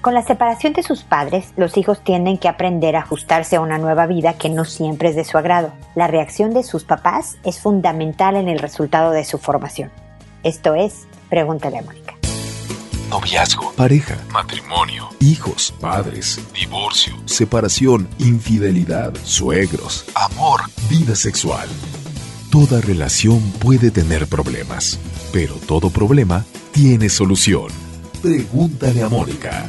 Con la separación de sus padres, los hijos tienen que aprender a ajustarse a una nueva vida que no siempre es de su agrado. La reacción de sus papás es fundamental en el resultado de su formación. Esto es, pregúntale a Mónica. Noviazgo, pareja, matrimonio, hijos, padres, divorcio, separación, infidelidad, suegros, amor, vida sexual. Toda relación puede tener problemas, pero todo problema tiene solución. Pregúntale a Mónica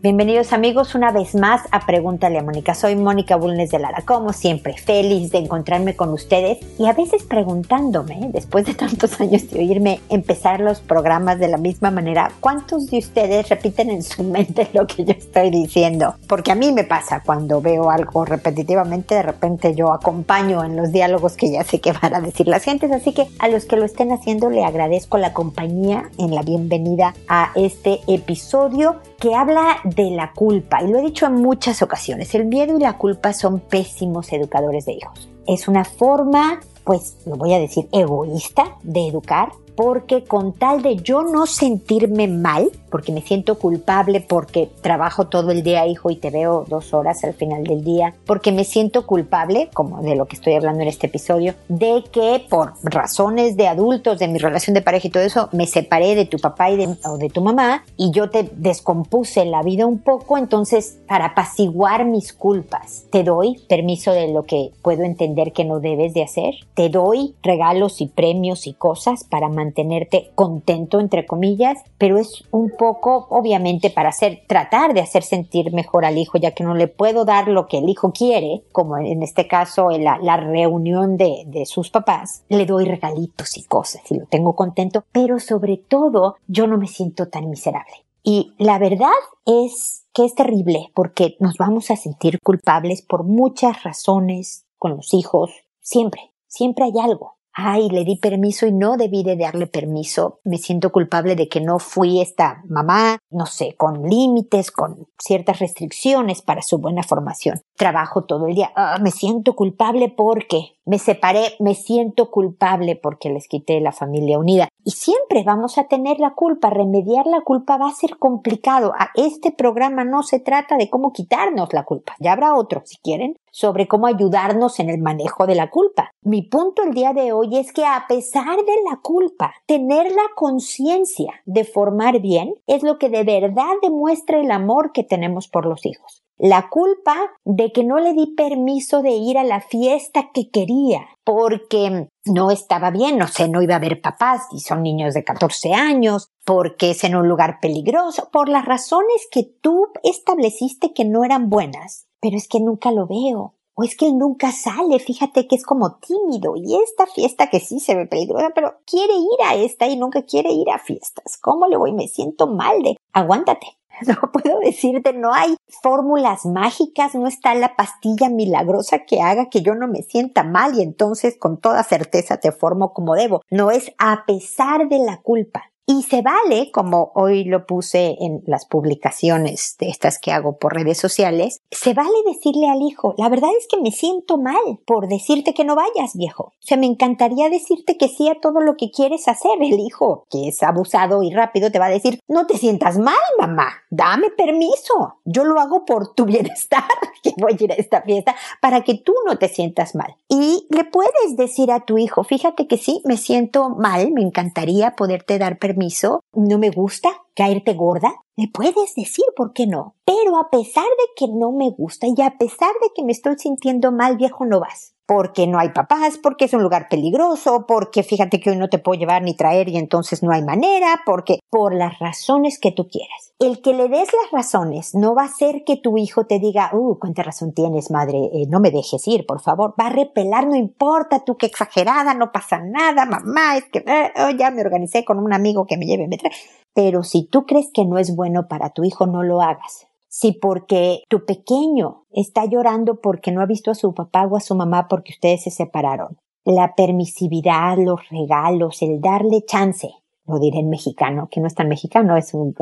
Bienvenidos amigos una vez más a Pregúntale a Mónica. Soy Mónica Bulnes de Lara, como siempre, feliz de encontrarme con ustedes y a veces preguntándome, después de tantos años de oírme empezar los programas de la misma manera, ¿cuántos de ustedes repiten en su mente lo que yo estoy diciendo? Porque a mí me pasa cuando veo algo repetitivamente, de repente yo acompaño en los diálogos que ya sé que van a decir las gentes, así que a los que lo estén haciendo le agradezco la compañía en la bienvenida a este episodio que habla de la culpa, y lo he dicho en muchas ocasiones, el miedo y la culpa son pésimos educadores de hijos. Es una forma, pues lo voy a decir, egoísta de educar, porque con tal de yo no sentirme mal, porque me siento culpable, porque trabajo todo el día, hijo, y te veo dos horas al final del día, porque me siento culpable, como de lo que estoy hablando en este episodio, de que por razones de adultos, de mi relación de pareja y todo eso, me separé de tu papá y o de tu mamá, y yo te descompuse la vida un poco, entonces, para apaciguar mis culpas, te doy permiso de lo que puedo entender que no debes de hacer, te doy regalos y premios y cosas para mantener mantenerte contento, entre comillas, pero es un poco, obviamente, para hacer, tratar de hacer sentir mejor al hijo, ya que no le puedo dar lo que el hijo quiere, como en este caso la, la reunión de, de sus papás, le doy regalitos y cosas y lo tengo contento, pero sobre todo yo no me siento tan miserable. Y la verdad es que es terrible porque nos vamos a sentir culpables por muchas razones con los hijos, siempre, siempre hay algo ay, le di permiso y no debí de darle permiso, me siento culpable de que no fui esta mamá, no sé, con límites, con ciertas restricciones para su buena formación. Trabajo todo el día, ah, me siento culpable porque me separé, me siento culpable porque les quité la familia unida. Y siempre vamos a tener la culpa, remediar la culpa va a ser complicado. A este programa no se trata de cómo quitarnos la culpa, ya habrá otro, si quieren, sobre cómo ayudarnos en el manejo de la culpa. Mi punto el día de hoy es que a pesar de la culpa, tener la conciencia de formar bien es lo que de verdad demuestra el amor que tenemos por los hijos la culpa de que no le di permiso de ir a la fiesta que quería porque no estaba bien, no sé, no iba a ver papás y son niños de 14 años, porque es en un lugar peligroso, por las razones que tú estableciste que no eran buenas. Pero es que nunca lo veo. O es que él nunca sale, fíjate que es como tímido y esta fiesta que sí se ve peligrosa, pero quiere ir a esta y nunca quiere ir a fiestas. ¿Cómo le voy? Me siento mal de... Aguántate, No puedo decirte, no hay fórmulas mágicas, no está la pastilla milagrosa que haga que yo no me sienta mal y entonces con toda certeza te formo como debo. No es a pesar de la culpa. Y se vale, como hoy lo puse en las publicaciones de estas que hago por redes sociales, se vale decirle al hijo, la verdad es que me siento mal por decirte que no vayas, viejo. O sea, me encantaría decirte que sí a todo lo que quieres hacer. El hijo, que es abusado y rápido, te va a decir, no te sientas mal, mamá, dame permiso. Yo lo hago por tu bienestar, que voy a ir a esta fiesta, para que tú no te sientas mal. Y le puedes decir a tu hijo, fíjate que sí, me siento mal, me encantaría poderte dar permiso no me gusta caerte gorda, me puedes decir por qué no. Pero a pesar de que no me gusta y a pesar de que me estoy sintiendo mal, viejo, no vas porque no hay papás, porque es un lugar peligroso, porque fíjate que hoy no te puedo llevar ni traer y entonces no hay manera, porque por las razones que tú quieras. El que le des las razones no va a hacer que tu hijo te diga, uh, cuánta razón tienes, madre, eh, no me dejes ir, por favor. Va a repelar, no importa, tú qué exagerada, no pasa nada, mamá, es que eh, oh, ya me organicé con un amigo que me lleve, me trae. Pero si tú crees que no es bueno para tu hijo, no lo hagas si porque tu pequeño está llorando porque no ha visto a su papá o a su mamá porque ustedes se separaron. La permisividad, los regalos, el darle chance, lo diré en mexicano, que no es tan mexicano, es un,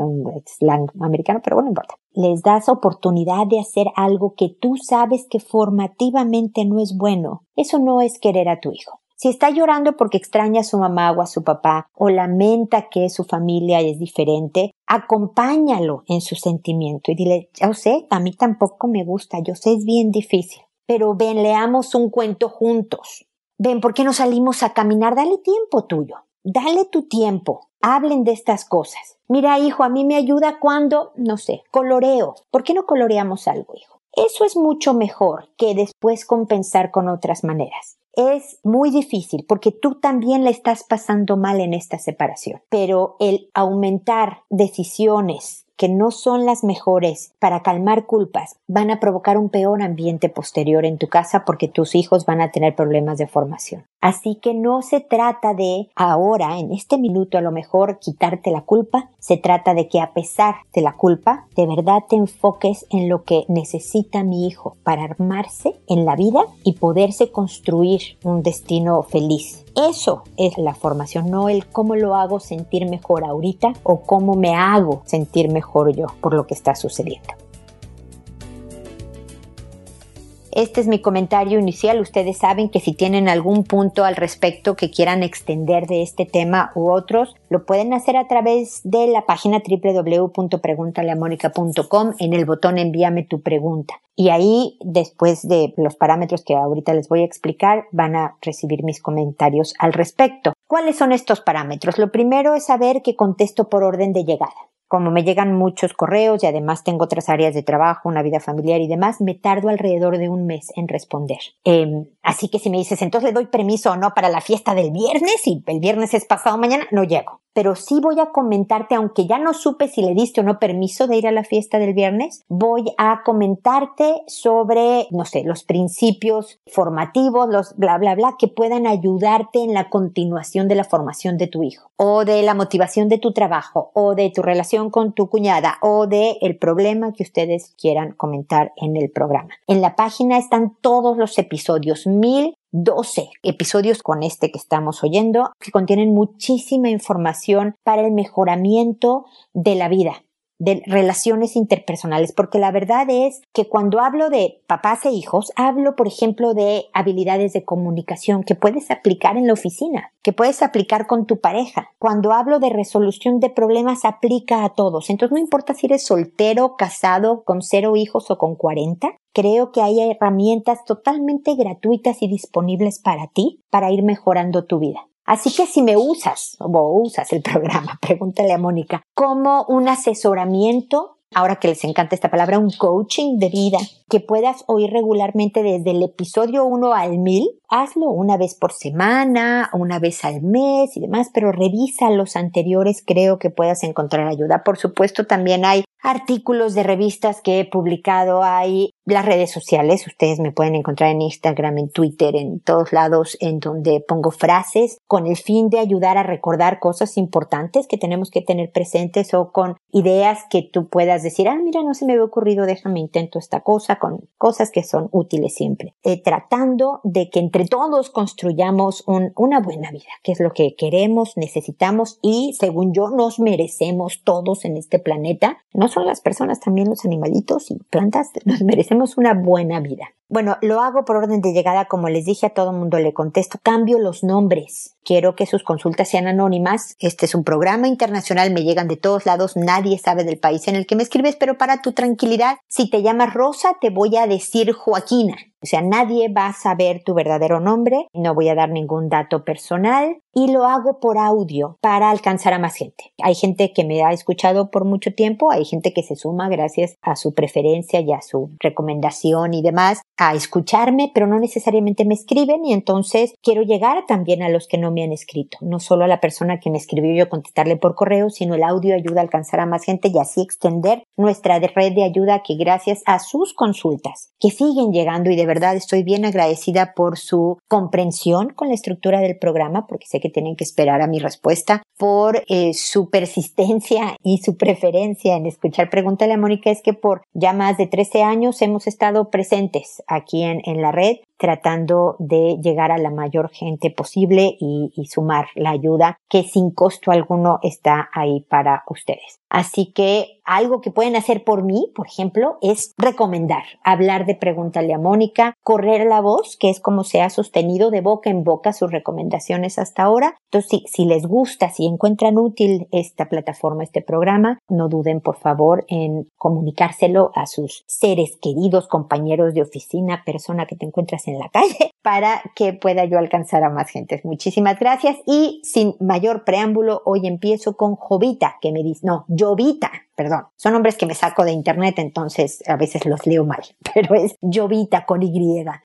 slang americano, pero bueno, no importa. Les das oportunidad de hacer algo que tú sabes que formativamente no es bueno. Eso no es querer a tu hijo. Si está llorando porque extraña a su mamá o a su papá o lamenta que su familia es diferente, acompáñalo en su sentimiento y dile, yo sé, a mí tampoco me gusta, yo sé, es bien difícil, pero ven, leamos un cuento juntos. Ven, ¿por qué no salimos a caminar? Dale tiempo tuyo, dale tu tiempo, hablen de estas cosas. Mira, hijo, a mí me ayuda cuando, no sé, coloreo. ¿Por qué no coloreamos algo, hijo? Eso es mucho mejor que después compensar con otras maneras es muy difícil porque tú también le estás pasando mal en esta separación. Pero el aumentar decisiones que no son las mejores para calmar culpas van a provocar un peor ambiente posterior en tu casa porque tus hijos van a tener problemas de formación. Así que no se trata de ahora, en este minuto a lo mejor, quitarte la culpa, se trata de que a pesar de la culpa, de verdad te enfoques en lo que necesita mi hijo para armarse en la vida y poderse construir un destino feliz. Eso es la formación, no el cómo lo hago sentir mejor ahorita o cómo me hago sentir mejor yo por lo que está sucediendo. Este es mi comentario inicial. Ustedes saben que si tienen algún punto al respecto que quieran extender de este tema u otros, lo pueden hacer a través de la página www.preguntaleamónica.com en el botón envíame tu pregunta. Y ahí, después de los parámetros que ahorita les voy a explicar, van a recibir mis comentarios al respecto. ¿Cuáles son estos parámetros? Lo primero es saber que contesto por orden de llegada como me llegan muchos correos y además tengo otras áreas de trabajo, una vida familiar y demás, me tardo alrededor de un mes en responder. Em, así que si me dices, entonces le doy permiso o no para la fiesta del viernes y el viernes es pasado mañana, no llego pero sí voy a comentarte, aunque ya no supe si le diste o no permiso de ir a la fiesta del viernes, voy a comentarte sobre, no sé, los principios formativos, los bla, bla, bla, que puedan ayudarte en la continuación de la formación de tu hijo, o de la motivación de tu trabajo, o de tu relación con tu cuñada, o de el problema que ustedes quieran comentar en el programa. En la página están todos los episodios, mil 12 episodios con este que estamos oyendo que contienen muchísima información para el mejoramiento de la vida de relaciones interpersonales, porque la verdad es que cuando hablo de papás e hijos, hablo, por ejemplo, de habilidades de comunicación que puedes aplicar en la oficina, que puedes aplicar con tu pareja. Cuando hablo de resolución de problemas, aplica a todos. Entonces, no importa si eres soltero, casado, con cero hijos o con cuarenta, creo que hay herramientas totalmente gratuitas y disponibles para ti para ir mejorando tu vida. Así que si me usas o usas el programa, pregúntale a Mónica, como un asesoramiento, ahora que les encanta esta palabra, un coaching de vida, que puedas oír regularmente desde el episodio 1 al 1000, hazlo una vez por semana, una vez al mes y demás, pero revisa los anteriores, creo que puedas encontrar ayuda. Por supuesto, también hay artículos de revistas que he publicado, hay las redes sociales, ustedes me pueden encontrar en Instagram, en Twitter, en todos lados en donde pongo frases con el fin de ayudar a recordar cosas importantes que tenemos que tener presentes o con ideas que tú puedas decir, ah, mira, no se me había ocurrido, déjame intento esta cosa, con cosas que son útiles siempre. Eh, tratando de que entre todos construyamos una buena vida, que es lo que queremos, necesitamos y según yo nos merecemos todos en este planeta. No son las personas, también los animalitos y plantas, nos merecemos una buena vida. Bueno, lo hago por orden de llegada, como les dije a todo mundo, le contesto, cambio los nombres. Quiero que sus consultas sean anónimas. Este es un programa internacional, me llegan de todos lados, nadie sabe del país en el que me escribes, pero para tu tranquilidad, si te llamas Rosa, te voy a decir Joaquina. O sea, nadie va a saber tu verdadero nombre, no voy a dar ningún dato personal y lo hago por audio para alcanzar a más gente. Hay gente que me ha escuchado por mucho tiempo, hay gente que se suma gracias a su preferencia y a su recomendación y demás a escucharme, pero no necesariamente me escriben y entonces quiero llegar también a los que no me han escrito, no solo a la persona que me escribió yo contestarle por correo, sino el audio ayuda a alcanzar a más gente y así extender nuestra red de ayuda que gracias a sus consultas que siguen llegando y de verdad estoy bien agradecida por su comprensión con la estructura del programa, porque sé que tienen que esperar a mi respuesta, por eh, su persistencia y su preferencia en escuchar Pregúntale a Mónica, es que por ya más de 13 años hemos estado presentes aquí en, en la red tratando de llegar a la mayor gente posible y, y sumar la ayuda que sin costo alguno está ahí para ustedes. Así que algo que pueden hacer por mí, por ejemplo, es recomendar, hablar de Pregúntale a Mónica, correr la voz, que es como se ha sostenido de boca en boca sus recomendaciones hasta ahora. Entonces, si, si les gusta, si encuentran útil esta plataforma, este programa, no duden, por favor, en comunicárselo a sus seres queridos, compañeros de oficina, persona que te encuentras en la calle, para que pueda yo alcanzar a más gente. Muchísimas gracias y sin mayor preámbulo, hoy empiezo con Jovita, que me dice, no, Jovita, perdón. Son nombres que me saco de internet, entonces a veces los leo mal, pero es Jovita con Y.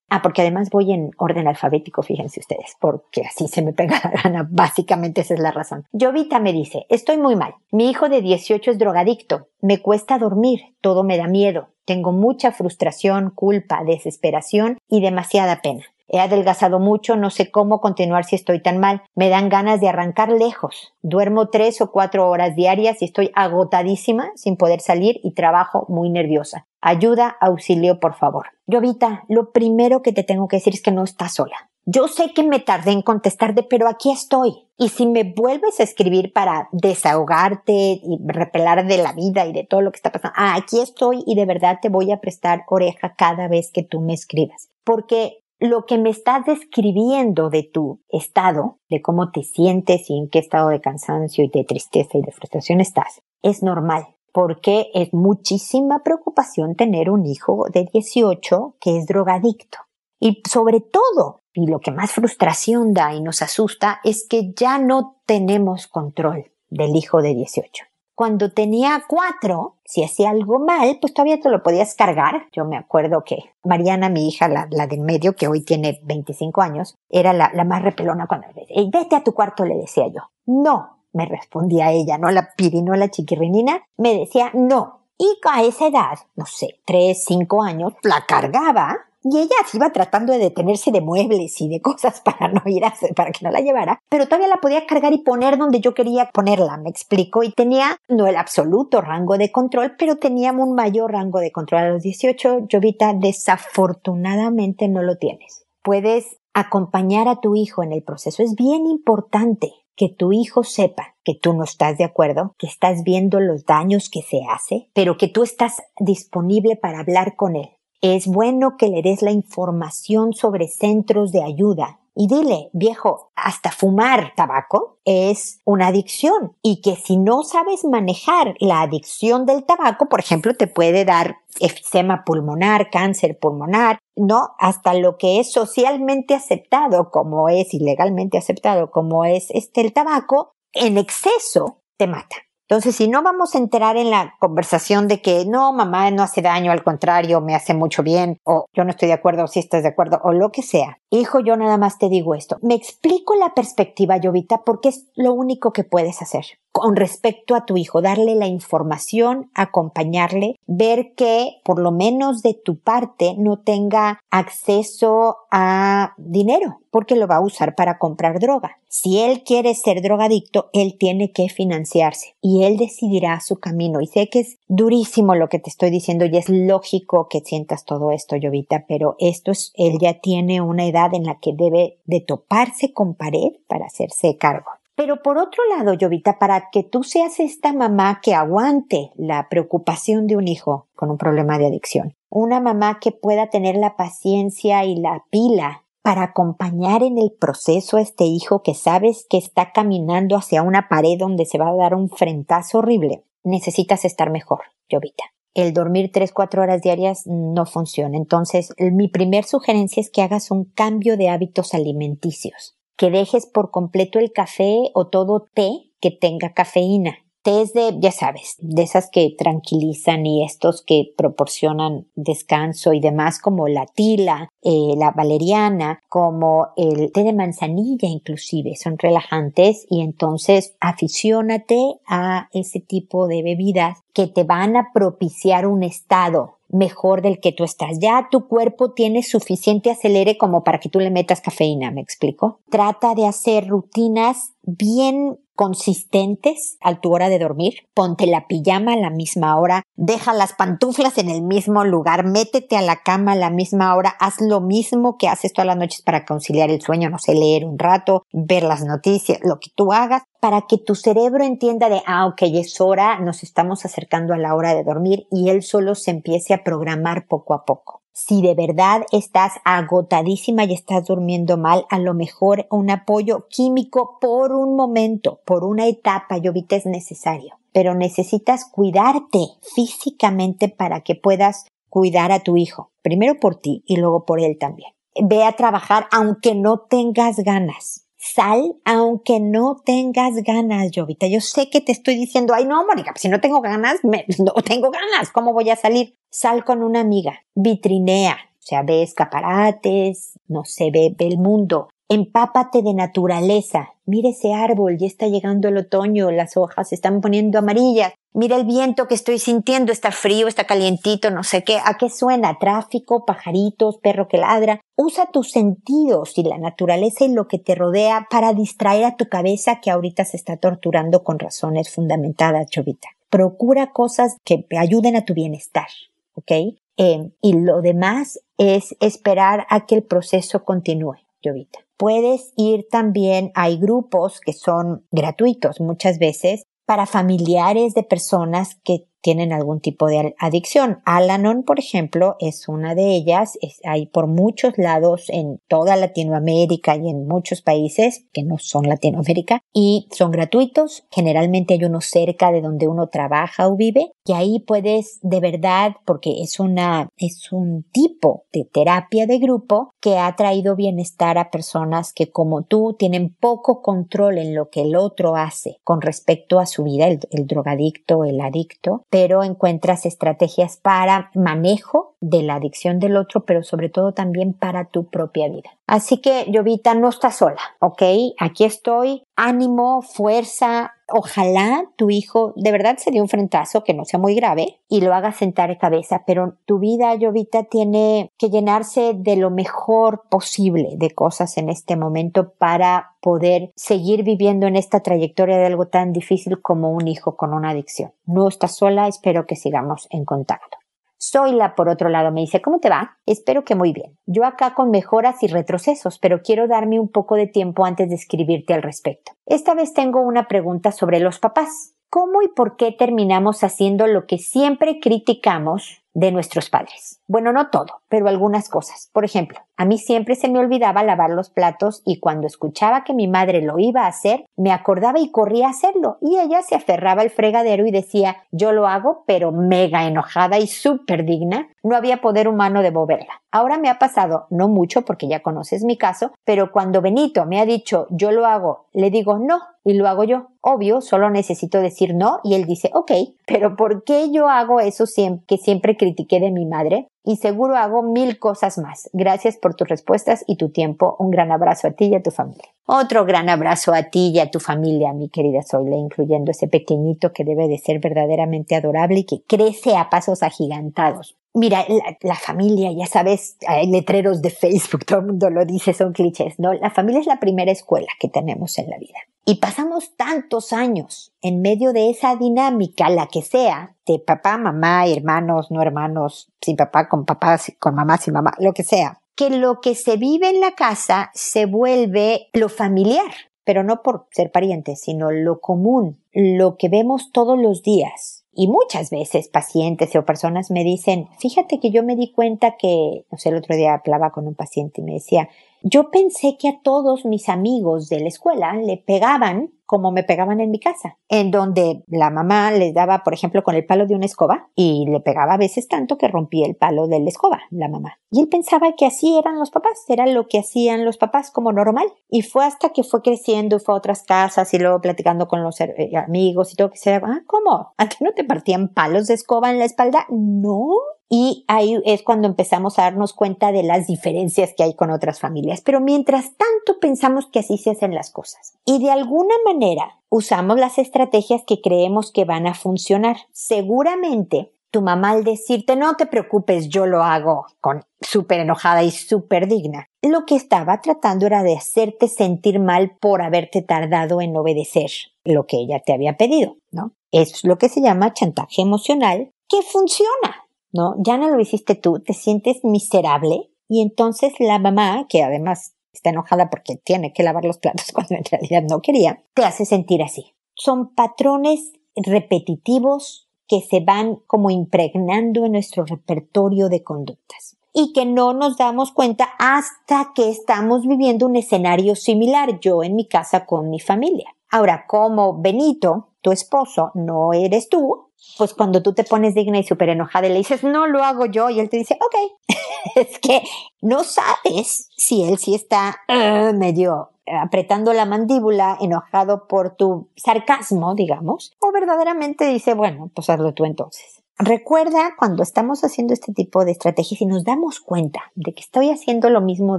Ah, porque además voy en orden alfabético, fíjense ustedes, porque así se me pega la gana. Básicamente esa es la razón. Jovita me dice, estoy muy mal. Mi hijo de 18 es drogadicto. Me cuesta dormir. Todo me da miedo. Tengo mucha frustración, culpa, desesperación y demasiada pena. He adelgazado mucho, no sé cómo continuar si estoy tan mal. Me dan ganas de arrancar lejos. Duermo tres o cuatro horas diarias y estoy agotadísima sin poder salir y trabajo muy nerviosa. Ayuda, auxilio, por favor. Llovita, lo primero que te tengo que decir es que no estás sola. Yo sé que me tardé en contestarte, pero aquí estoy. Y si me vuelves a escribir para desahogarte y repelar de la vida y de todo lo que está pasando, ah, aquí estoy y de verdad te voy a prestar oreja cada vez que tú me escribas. Porque lo que me estás describiendo de tu estado, de cómo te sientes y en qué estado de cansancio y de tristeza y de frustración estás, es normal, porque es muchísima preocupación tener un hijo de 18 que es drogadicto. Y sobre todo, y lo que más frustración da y nos asusta, es que ya no tenemos control del hijo de 18 cuando tenía cuatro, si hacía algo mal, pues todavía te lo podías cargar. Yo me acuerdo que Mariana, mi hija, la, la de en medio, que hoy tiene 25 años, era la, la más repelona cuando le decía, vete a tu cuarto, le decía yo. No, me respondía ella, no la pirinola chiquirrinina, me decía no. Y a esa edad, no sé, tres, cinco años, la cargaba y ella iba tratando de detenerse de muebles y de cosas para no ir a, para que no la llevara, pero todavía la podía cargar y poner donde yo quería ponerla, me explico, y tenía no el absoluto rango de control, pero tenía un mayor rango de control a los 18. Jovita, desafortunadamente no lo tienes. Puedes acompañar a tu hijo en el proceso. Es bien importante que tu hijo sepa que tú no estás de acuerdo, que estás viendo los daños que se hace, pero que tú estás disponible para hablar con él, es bueno que le des la información sobre centros de ayuda y dile, viejo, hasta fumar tabaco es una adicción y que si no sabes manejar la adicción del tabaco, por ejemplo, te puede dar efisema pulmonar, cáncer pulmonar, no, hasta lo que es socialmente aceptado como es ilegalmente aceptado como es este el tabaco, en exceso te mata. Entonces, si no vamos a enterar en la conversación de que no, mamá no hace daño, al contrario, me hace mucho bien, o yo no estoy de acuerdo, o si estás de acuerdo, o lo que sea. Hijo, yo nada más te digo esto. Me explico la perspectiva, Llovita, porque es lo único que puedes hacer con respecto a tu hijo, darle la información, acompañarle, ver que por lo menos de tu parte no tenga acceso a dinero, porque lo va a usar para comprar droga. Si él quiere ser drogadicto, él tiene que financiarse y él decidirá su camino. Y sé que es durísimo lo que te estoy diciendo y es lógico que sientas todo esto, Llovita, pero esto es, él ya tiene una edad en la que debe de toparse con pared para hacerse cargo. Pero por otro lado, Jovita, para que tú seas esta mamá que aguante la preocupación de un hijo con un problema de adicción, una mamá que pueda tener la paciencia y la pila para acompañar en el proceso a este hijo que sabes que está caminando hacia una pared donde se va a dar un frentazo horrible, necesitas estar mejor, Jovita. El dormir tres, cuatro horas diarias no funciona. Entonces, mi primer sugerencia es que hagas un cambio de hábitos alimenticios que dejes por completo el café o todo té que tenga cafeína. Tés de, ya sabes, de esas que tranquilizan y estos que proporcionan descanso y demás, como la tila, eh, la valeriana, como el té de manzanilla inclusive, son relajantes y entonces aficiónate a ese tipo de bebidas que te van a propiciar un estado mejor del que tú estás. Ya tu cuerpo tiene suficiente acelere como para que tú le metas cafeína, ¿me explico? Trata de hacer rutinas bien consistentes a tu hora de dormir. Ponte la pijama a la misma hora, deja las pantuflas en el mismo lugar, métete a la cama a la misma hora, haz lo mismo que haces todas las noches para conciliar el sueño, no sé, leer un rato, ver las noticias, lo que tú hagas, para que tu cerebro entienda de, ah, ok, es hora, nos estamos acercando a la hora de dormir y él solo se empiece a programar poco a poco. Si de verdad estás agotadísima y estás durmiendo mal, a lo mejor un apoyo químico por un momento, por una etapa, Yovita, es necesario. Pero necesitas cuidarte físicamente para que puedas cuidar a tu hijo. Primero por ti y luego por él también. Ve a trabajar aunque no tengas ganas. Sal aunque no tengas ganas, Jovita. Yo sé que te estoy diciendo, ay no, Mónica, si no tengo ganas, no tengo ganas, ¿cómo voy a salir? Sal con una amiga, vitrinea, o sea, ve escaparates, no sé, ve, ve el mundo, empápate de naturaleza. Mira ese árbol, ya está llegando el otoño, las hojas se están poniendo amarillas. Mira el viento que estoy sintiendo, está frío, está calientito, no sé qué. ¿A qué suena? Tráfico, pajaritos, perro que ladra. Usa tus sentidos y la naturaleza y lo que te rodea para distraer a tu cabeza que ahorita se está torturando con razones fundamentadas, Chovita. Procura cosas que ayuden a tu bienestar, ¿ok? Eh, y lo demás es esperar a que el proceso continúe, Chovita. Puedes ir también, hay grupos que son gratuitos muchas veces para familiares de personas que tienen algún tipo de adicción. Alanon, por ejemplo, es una de ellas. hay por muchos lados en toda Latinoamérica y en muchos países que no son Latinoamérica y son gratuitos. Generalmente hay uno cerca de donde uno trabaja o vive y ahí puedes de verdad, porque es una, es un tipo de terapia de grupo que ha traído bienestar a personas que como tú tienen poco control en lo que el otro hace con respecto a su vida, el drogadicto, el adicto, pero encuentras estrategias para manejo de la adicción del otro, pero sobre todo también para tu propia vida. Así que, Llovita, no estás sola, ¿ok? Aquí estoy, ánimo, fuerza. Ojalá tu hijo de verdad se dé un frentazo que no sea muy grave y lo haga sentar de cabeza, pero tu vida, Llovita, tiene que llenarse de lo mejor posible de cosas en este momento para poder seguir viviendo en esta trayectoria de algo tan difícil como un hijo con una adicción. No estás sola, espero que sigamos en contacto. Zoila, por otro lado, me dice, ¿cómo te va? Espero que muy bien. Yo acá con mejoras y retrocesos, pero quiero darme un poco de tiempo antes de escribirte al respecto. Esta vez tengo una pregunta sobre los papás. ¿Cómo y por qué terminamos haciendo lo que siempre criticamos de nuestros padres? Bueno, no todo, pero algunas cosas. Por ejemplo, a mí siempre se me olvidaba lavar los platos y cuando escuchaba que mi madre lo iba a hacer, me acordaba y corría a hacerlo. Y ella se aferraba al fregadero y decía, yo lo hago, pero mega enojada y súper digna. No había poder humano de moverla. Ahora me ha pasado, no mucho porque ya conoces mi caso, pero cuando Benito me ha dicho, yo lo hago, le digo, no, y lo hago yo. Obvio, solo necesito decir no y él dice, ok, pero ¿por qué yo hago eso que siempre critiqué de mi madre? Y seguro hago mil cosas más. Gracias por tus respuestas y tu tiempo. Un gran abrazo a ti y a tu familia. Otro gran abrazo a ti y a tu familia, mi querida Zoila, incluyendo ese pequeñito que debe de ser verdaderamente adorable y que crece a pasos agigantados. Mira, la, familia, ya sabes, hay letreros de Facebook, todo el mundo lo dice, son clichés, ¿no? La familia es la primera escuela que tenemos en la vida. Y pasamos tantos años en medio de esa dinámica, la que sea, de papá, mamá, hermanos, no hermanos, sin papá, con papá, con mamá, sin mamá, lo que sea, que lo que se vive en la casa se vuelve lo familiar, pero no por ser parientes, sino lo común, lo que vemos todos los días. Y muchas veces pacientes o personas me dicen, fíjate que yo me di cuenta que, no sé, el otro día hablaba con un paciente y me decía, yo pensé que a todos mis amigos de la escuela le pegaban como me pegaban en mi casa, en donde la mamá les daba, por ejemplo, con el palo de una escoba y le pegaba a veces tanto que rompía el palo de la escoba, la mamá. Y él pensaba que así eran los papás, era lo que hacían los papás como normal. Y fue hasta que fue creciendo y fue a otras casas y luego platicando con los eh, amigos y todo que se, ah, ¿cómo? ¿A no te partían palos de escoba en la espalda? No, y ahí es cuando empezamos a darnos cuenta de las diferencias que hay con otras familias. Pero mientras tanto pensamos que así se hacen las cosas. Y de alguna manera usamos las estrategias que creemos que van a funcionar. Seguramente tu mamá al decirte no te preocupes, yo lo hago con súper enojada y súper digna. Lo que estaba tratando era de hacerte sentir mal por haberte tardado en obedecer lo que ella te había pedido, ¿no? Es lo que se llama chantaje emocional que funciona, ¿no? Ya no lo hiciste tú, te sientes miserable y entonces la mamá, que además está enojada porque tiene que lavar los platos cuando en realidad no quería, te hace sentir así. Son patrones repetitivos que se van como impregnando en nuestro repertorio de conductas y que no nos damos cuenta hasta que estamos viviendo un escenario similar, yo en mi casa con mi familia. Ahora, como Benito, tu esposo, no eres tú, pues cuando tú te pones digna y súper enojada y le dices, no lo hago yo, y él te dice, ok, es que no sabes si él sí está uh, medio apretando la mandíbula, enojado por tu sarcasmo, digamos, o verdaderamente dice, bueno, pues hazlo tú entonces. Recuerda cuando estamos haciendo este tipo de estrategias y nos damos cuenta de que estoy haciendo lo mismo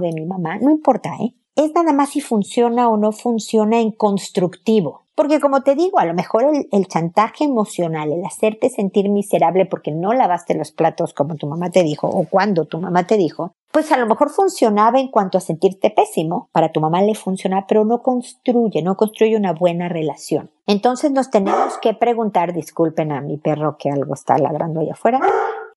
de mi mamá, no importa, ¿eh? Es nada más si funciona o no funciona en constructivo. Porque como te digo, a lo mejor el, chantaje emocional, el hacerte sentir miserable porque no lavaste los platos como tu mamá te dijo o cuando tu mamá te dijo, pues a lo mejor funcionaba en cuanto a sentirte pésimo, para tu mamá le funciona, pero no construye, no construye una buena relación. Entonces nos tenemos que preguntar, disculpen a mi perro que algo está ladrando allá afuera,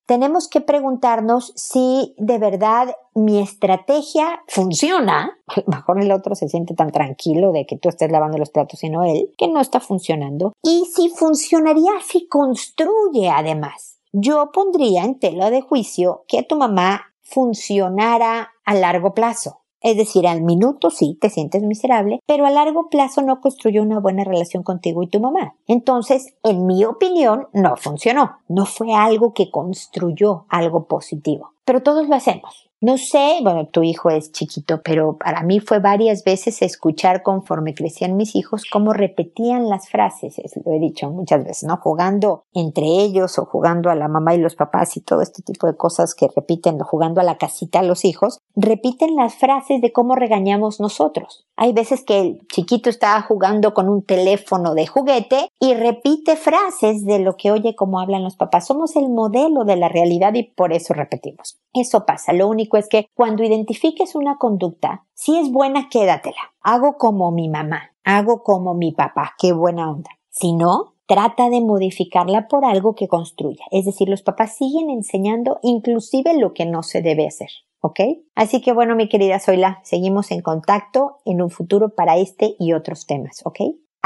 tenemos que preguntarnos si de verdad mi estrategia funciona. A lo mejor el otro se siente tan tranquilo de que tú estés lavando los platos y no él, que no está funcionando. Y si funcionaría si construye además. Yo pondría en tela de juicio que tu mamá funcionara a largo plazo. Es decir, al minuto sí te sientes miserable, pero a largo plazo no construyó una buena relación contigo y tu mamá. Entonces, en mi opinión, no funcionó. No fue algo que construyó algo positivo. Pero todos lo hacemos. No sé, bueno, tu hijo es chiquito, pero para mí fue varias veces escuchar conforme crecían mis hijos cómo repetían las frases, lo he dicho muchas veces, ¿no? Jugando entre ellos o jugando a la mamá y los papás y todo este tipo de cosas que repiten, jugando a la casita a los hijos, repiten las frases de cómo regañamos nosotros. Hay veces que el chiquito está jugando con un teléfono de juguete y repite frases de lo que oye cómo hablan los papás. Somos el modelo de la realidad y por eso repetimos. Eso pasa. Lo único es que cuando identifiques una conducta, si es buena, quédatela. Hago como mi mamá, hago como mi papá, qué buena onda. Si no, trata de modificarla por algo que construya. Es decir, los papás siguen enseñando inclusive lo que no se debe hacer. ¿Ok? Así que bueno, mi querida Zoila, seguimos en contacto en un futuro para este y otros temas. ¿Ok?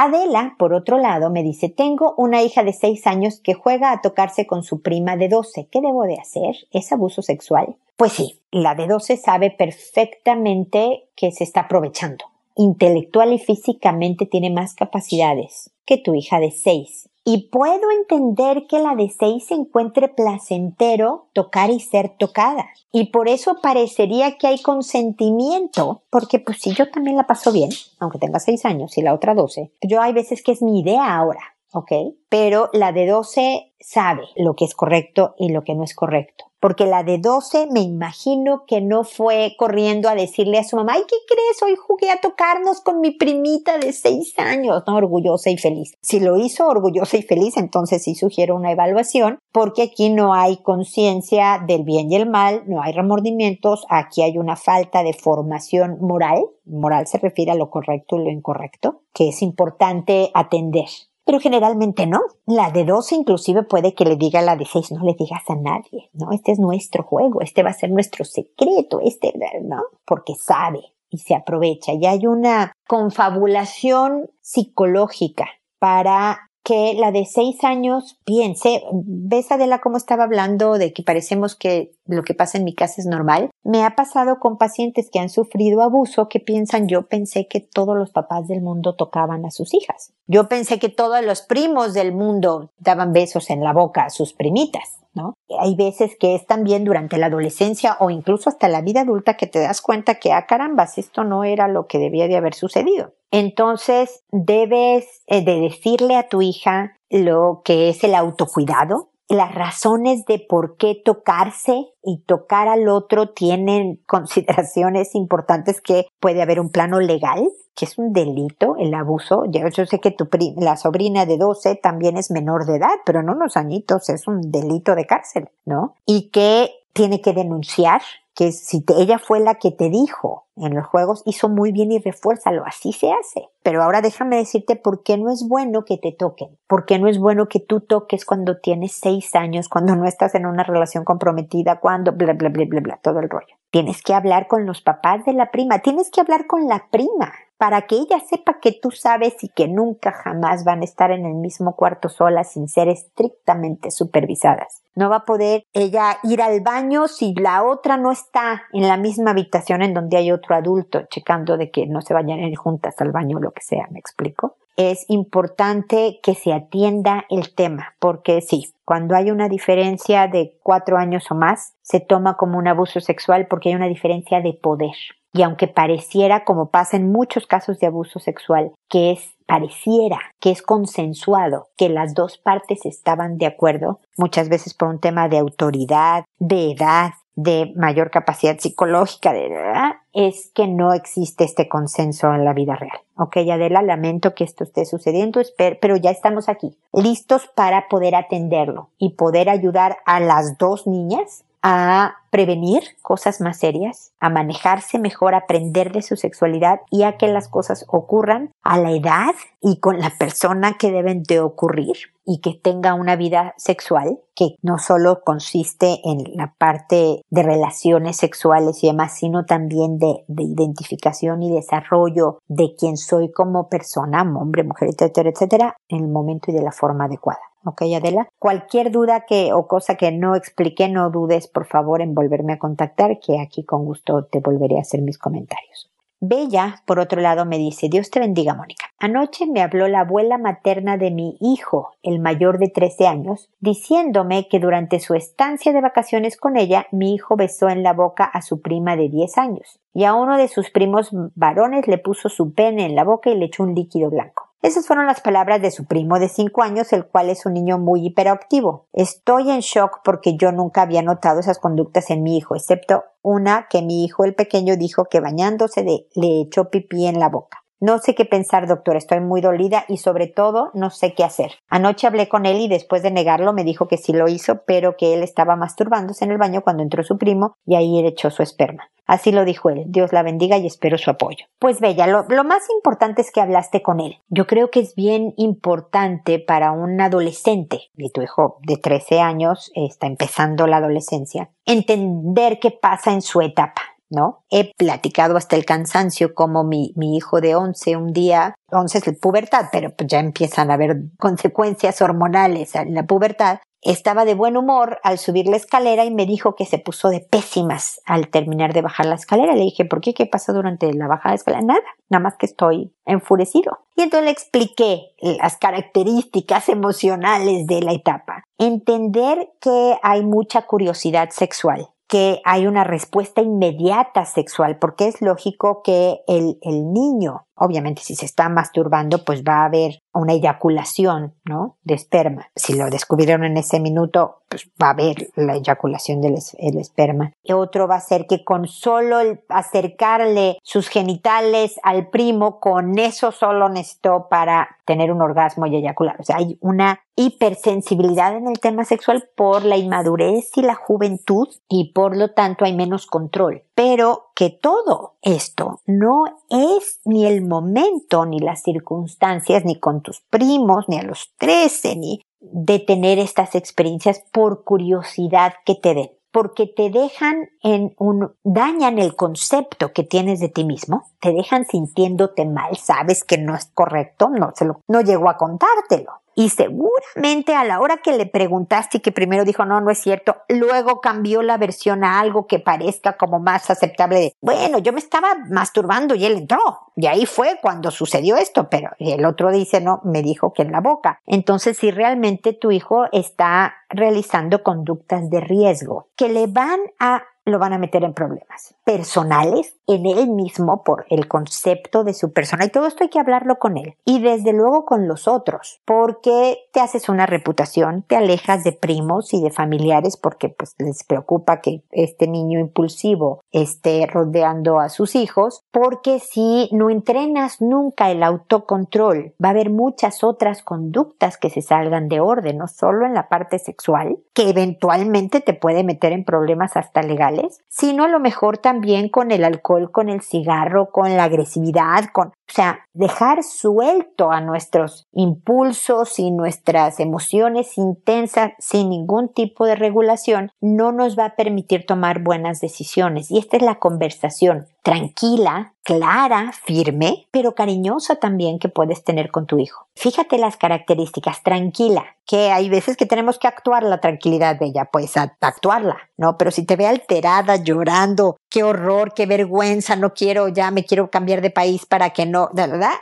Adela, por otro lado, me dice, tengo una hija de 6 años que juega a tocarse con su prima de 12. ¿Qué debo de hacer? ¿Es abuso sexual? Pues sí, la de 12 sabe perfectamente que se está aprovechando. Intelectual y físicamente tiene más capacidades que tu hija de 6 y puedo entender que la de seis se encuentre placentero tocar y ser tocada. Y por eso parecería que hay consentimiento, porque pues si yo también la paso bien, aunque tenga seis años y la otra doce, yo hay veces que es mi idea ahora, ¿ok? Pero la de doce sabe lo que es correcto y lo que no es correcto porque la de 12 me imagino que no fue corriendo a decirle a su mamá, ay, ¿qué crees? Hoy jugué a tocarnos con mi primita de 6 años, ¿no? Orgullosa y feliz. Si lo hizo orgullosa y feliz, entonces sí sugiero una evaluación, porque aquí no hay conciencia del bien y el mal, no hay remordimientos, aquí hay una falta de formación moral. Moral se refiere a lo correcto y lo incorrecto, que es importante atender pero generalmente no. La de 12 inclusive puede que le diga a la de 6, no le digas a nadie, ¿no? Este es nuestro juego, este va a ser nuestro secreto, este, ¿no? Porque sabe y se aprovecha. Y hay una confabulación psicológica para que la de seis años piense, ves Adela cómo estaba hablando de que parecemos que lo que pasa en mi casa es normal. Me ha pasado con pacientes que han sufrido abuso que piensan, yo pensé que todos los papás del mundo tocaban a sus hijas. Yo pensé que todos los primos del mundo daban besos en la boca a sus primitas. ¿No? Hay veces que es también durante la adolescencia o incluso hasta la vida adulta que te das cuenta que, ah, carambas, esto no era lo que debía de haber sucedido. Entonces, debes eh, de decirle a tu hija lo que es el autocuidado, las razones de por qué tocarse y tocar al otro tienen consideraciones importantes que puede haber un plano legal, que es un delito el abuso. Yo, yo sé que tu la sobrina de 12 también es menor de edad, pero no unos añitos es un delito de cárcel, ¿no? Y que tiene que denunciar que si ella fue la que te dijo en los juegos, hizo muy bien y refuérzalo, así se hace. Pero ahora déjame decirte por qué no es bueno que te toquen, por qué no es bueno que tú toques cuando tienes seis años, cuando no estás en una relación comprometida, cuando bla, bla, bla, bla, bla, todo el rollo. Tienes que hablar con los papás de la prima, tienes que hablar con la prima para que ella sepa que tú sabes y que nunca jamás van a estar en el mismo cuarto solas sin ser estrictamente supervisadas. No va a poder ella ir al baño si la otra no está en la misma habitación en donde hay otro adulto checando de que no se vayan juntas al baño o lo que sea, ¿me explico? Es importante que se atienda el tema, porque sí, cuando hay una diferencia de cuatro años o más, se toma como un abuso sexual porque hay una diferencia de poder. Y aunque pareciera, como pasa en muchos casos de abuso sexual, que es pareciera que es consensuado, que las dos partes estaban de acuerdo, muchas veces por un tema de autoridad, de edad, de mayor capacidad psicológica, de edad, es que no existe este consenso en la vida real. Ok, Adela, lamento que esto esté sucediendo, pero ya estamos aquí, listos para poder atenderlo y poder ayudar a las dos niñas a prevenir cosas más serias, a manejarse mejor, aprender de su sexualidad y a que las cosas ocurran a la edad y con la persona que deben de ocurrir y que tenga una vida sexual que no solo consiste en la parte de relaciones sexuales y demás, sino también de, de identificación y desarrollo de quién soy como persona, hombre, mujer, etcétera, etcétera, en el momento y de la forma adecuada. Ok, Adela. Cualquier duda que o cosa que no expliqué, no dudes por favor en volverme a contactar, que aquí con gusto te volveré a hacer mis comentarios. Bella, por otro lado, me dice, Dios te bendiga, Mónica. Anoche me habló la abuela materna de mi hijo, el mayor de 13 años, diciéndome que durante su estancia de vacaciones con ella, mi hijo besó en la boca a su prima de 10 años, y a uno de sus primos varones le puso su pene en la boca y le echó un líquido blanco. Esas fueron las palabras de su primo de cinco años, el cual es un niño muy hiperactivo. Estoy en shock porque yo nunca había notado esas conductas en mi hijo, excepto una que mi hijo el pequeño dijo que bañándose le echó pipí en la boca. No sé qué pensar, doctor, estoy muy dolida y sobre todo no sé qué hacer. Anoche hablé con él y después de negarlo me dijo que sí lo hizo, pero que él estaba masturbándose en el baño cuando entró su primo y ahí echó su esperma. Así lo dijo él. Dios la bendiga y espero su apoyo. Pues Bella, lo, lo, más importante es que hablaste con él. Yo creo que es bien importante para un adolescente, y tu hijo de 13 años está empezando la adolescencia, entender qué pasa en su etapa. ¿No? He platicado hasta el cansancio como mi, mi hijo de 11 un día, 11 es la pubertad, pero pues ya empiezan a haber consecuencias hormonales en la pubertad, estaba de buen humor al subir la escalera y me dijo que se puso de pésimas al terminar de bajar la escalera. Le dije, ¿por qué? ¿Qué pasa durante la bajada de escalera? Nada, nada más que estoy enfurecido. Y entonces le expliqué las características emocionales de la etapa. Entender que hay mucha curiosidad sexual que hay una respuesta inmediata sexual, porque es lógico que el, el niño Obviamente, si se está masturbando, pues va a haber una eyaculación, ¿no? De esperma. Si lo descubrieron en ese minuto, pues va a haber la eyaculación del esperma. Y otro va a ser que con solo acercarle sus genitales al primo, con eso solo necesitó para tener un orgasmo y eyacular. O sea, hay una hipersensibilidad en el tema sexual por la inmadurez y la juventud y por lo tanto hay menos control. Pero que todo esto no es ni el momento, ni las circunstancias, ni con tus primos, ni a los trece, ni de tener estas experiencias por curiosidad que te den porque te dejan en un, dañan el concepto que tienes de ti mismo, te dejan sintiéndote mal, sabes que no es correcto, no se lo, no llegó a contártelo. Y seguramente a la hora que le preguntaste y que primero dijo no, no es cierto, luego cambió la versión a algo que parezca como más aceptable de, bueno, yo me estaba masturbando y él entró. Y ahí fue cuando sucedió esto, pero el otro dice, no, me dijo que en la boca. Entonces, si realmente tu hijo está realizando conductas de riesgo que le van a lo van a meter en problemas personales en él mismo por el concepto de su persona. Y todo esto hay que hablarlo con él. Y desde luego con los otros porque te haces una reputación, te alejas de primos y de familiares porque pues les preocupa que este niño impulsivo esté rodeando a sus hijos porque si no entrenas nunca el autocontrol va a haber muchas otras conductas que se salgan de orden, no solo en la parte sexual que eventualmente te puede meter en problemas hasta legales, sino a lo mejor también con el alcohol, con el cigarro, con la agresividad, con, o sea, dejar suelto a nuestros impulsos y nuestras emociones intensas sin ningún tipo de regulación no nos va a permitir tomar buenas decisiones. Y esta es la conversación tranquila, clara, firme, pero cariñosa también que puedes tener con tu hijo. Fíjate las características, tranquila, que hay veces que tenemos que actuar la tranquilidad de ella, pues actuarla, ¿no? Pero si te ve alterada, llorando, qué horror, qué vergüenza, no quiero, ya me quiero cambiar de país para que no, de verdad,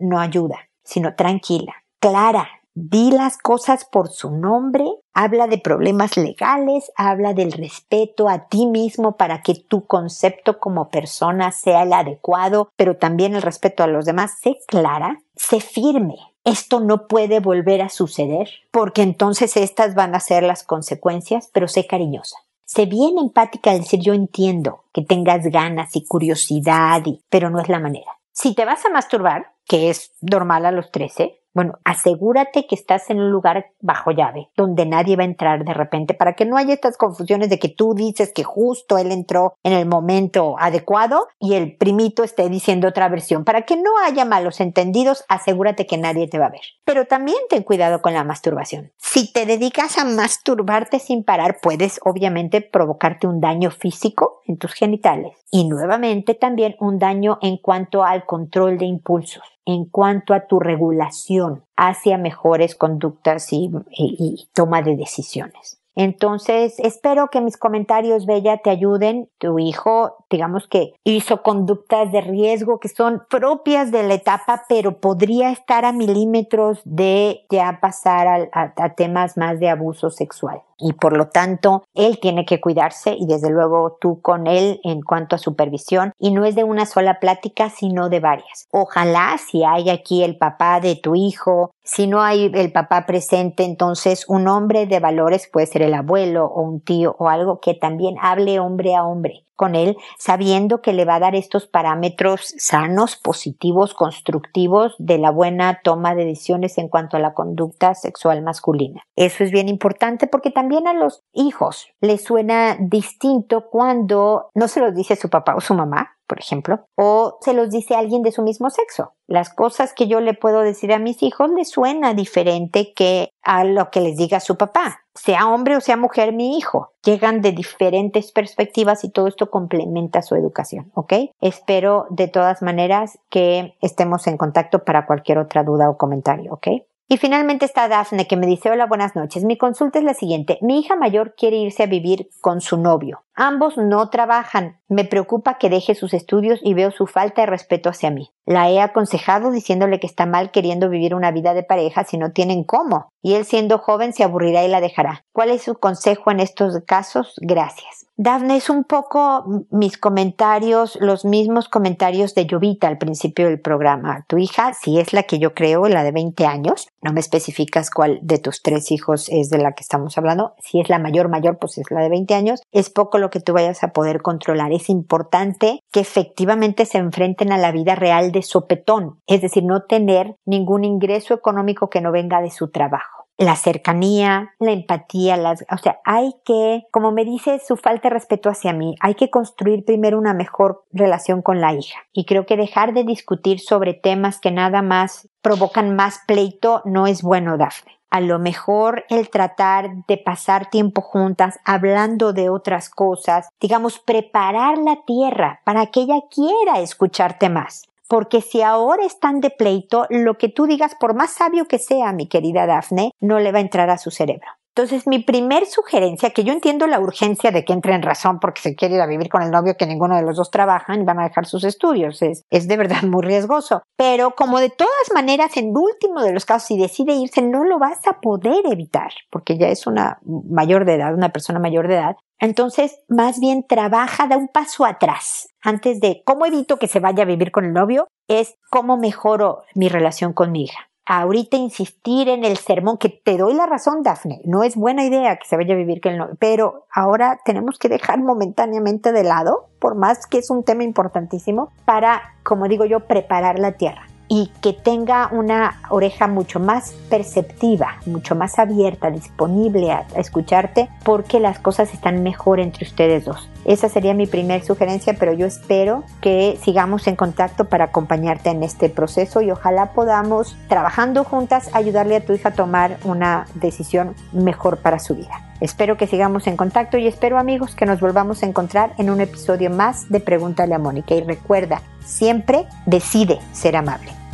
no ayuda, sino tranquila, clara, di las cosas por su nombre, habla de problemas legales, habla del respeto a ti mismo para que tu concepto como persona sea el adecuado, pero también el respeto a los demás. Sé clara, sé firme. Esto no puede volver a suceder, porque entonces estas van a ser las consecuencias, pero sé cariñosa. Sé bien empática al decir yo entiendo que tengas ganas y curiosidad, y, pero no es la manera. Si te vas a masturbar, que es normal a los 13, bueno, asegúrate que estás en un lugar bajo llave, donde nadie va a entrar de repente, para que no haya estas confusiones de que tú dices que justo él entró en el momento adecuado y el primito esté diciendo otra versión. Para que no haya malos entendidos, asegúrate que nadie te va a ver. Pero también ten cuidado con la masturbación. Si te dedicas a masturbarte sin parar, puedes obviamente provocarte un daño físico en tus genitales y nuevamente también un daño en cuanto al control de impulsos en cuanto a tu regulación hacia mejores conductas y, toma de decisiones. Entonces, espero que mis comentarios, Bella, te ayuden. Tu hijo, digamos que hizo conductas de riesgo que son propias de la etapa, pero podría estar a milímetros de ya pasar a temas más de abuso sexual y por lo tanto él tiene que cuidarse y desde luego tú con él en cuanto a supervisión y no es de una sola plática sino de varias. Ojalá si hay aquí el papá de tu hijo, si no hay el papá presente entonces un hombre de valores puede ser el abuelo o un tío o algo que también hable hombre a hombre con él, sabiendo que le va a dar estos parámetros sanos, positivos, constructivos de la buena toma de decisiones en cuanto a la conducta sexual masculina. Eso es bien importante porque también a los hijos les suena distinto cuando no se los dice su papá o su mamá, por ejemplo, o se los dice alguien de su mismo sexo. Las cosas que yo le puedo decir a mis hijos les suena diferente que a lo que les diga su papá. Sea hombre o sea mujer, mi hijo. Llegan de diferentes perspectivas y todo esto complementa su educación, ¿ok? Espero de todas maneras que estemos en contacto para cualquier otra duda o comentario, ¿ok? Y finalmente está Dafne que me dice, hola, buenas noches. Mi consulta es la siguiente. Mi hija mayor quiere irse a vivir con su novio. Ambos no trabajan. Me preocupa que deje sus estudios y veo su falta de respeto hacia mí. La he aconsejado diciéndole que está mal queriendo vivir una vida de pareja si no tienen cómo. Y él siendo joven se aburrirá y la dejará. ¿Cuál es su consejo en estos casos? Gracias. Dafne, es un poco mis comentarios, los mismos comentarios de Llovita al principio del programa. Tu hija, si es la que yo creo, la de 20 años, no me especificas cuál de tus tres hijos es de la que estamos hablando. Si es la mayor, mayor, pues es la de 20 años. Es poco lo que tú vayas a poder controlar. Es importante que efectivamente se enfrenten a la vida real de sopetón, es decir, no tener ningún ingreso económico que no venga de su trabajo la cercanía, la empatía, las, o sea, hay que, como me dice su falta de respeto hacia mí, hay que construir primero una mejor relación con la hija. Y creo que dejar de discutir sobre temas que nada más provocan más pleito no es bueno, Dafne. A lo mejor el tratar de pasar tiempo juntas hablando de otras cosas, digamos, preparar la tierra para que ella quiera escucharte más porque si ahora están de pleito, lo que tú digas, por más sabio que sea, mi querida Dafne, no le va a entrar a su cerebro. Entonces, mi primer sugerencia, que yo entiendo la urgencia de que entre en razón porque se quiere ir a vivir con el novio, que ninguno de los dos trabajan y van a dejar sus estudios, es, es de verdad muy riesgoso. Pero como de todas maneras, en último de los casos, si decide irse, no lo vas a poder evitar, porque ya es una mayor de edad, una persona mayor de edad. Entonces, más bien trabaja, da un paso atrás. Antes de cómo evito que se vaya a vivir con el novio, es cómo mejoro mi relación con mi hija ahorita insistir en el sermón, que te doy la razón, Dafne, no es buena idea que se vaya a vivir que el no, pero ahora tenemos que dejar momentáneamente de lado, por más que es un tema importantísimo, para, como digo yo, preparar la tierra y que tenga una oreja mucho más perceptiva, mucho más abierta, disponible a, escucharte, porque las cosas están mejor entre ustedes dos. Esa sería mi primera sugerencia, pero yo espero que sigamos en contacto para acompañarte en este proceso y ojalá podamos, trabajando juntas, ayudarle a tu hija a tomar una decisión mejor para su vida. Espero que sigamos en contacto y espero amigos que nos volvamos a encontrar en un episodio más de Pregúntale a Mónica y recuerda, siempre decide ser amable.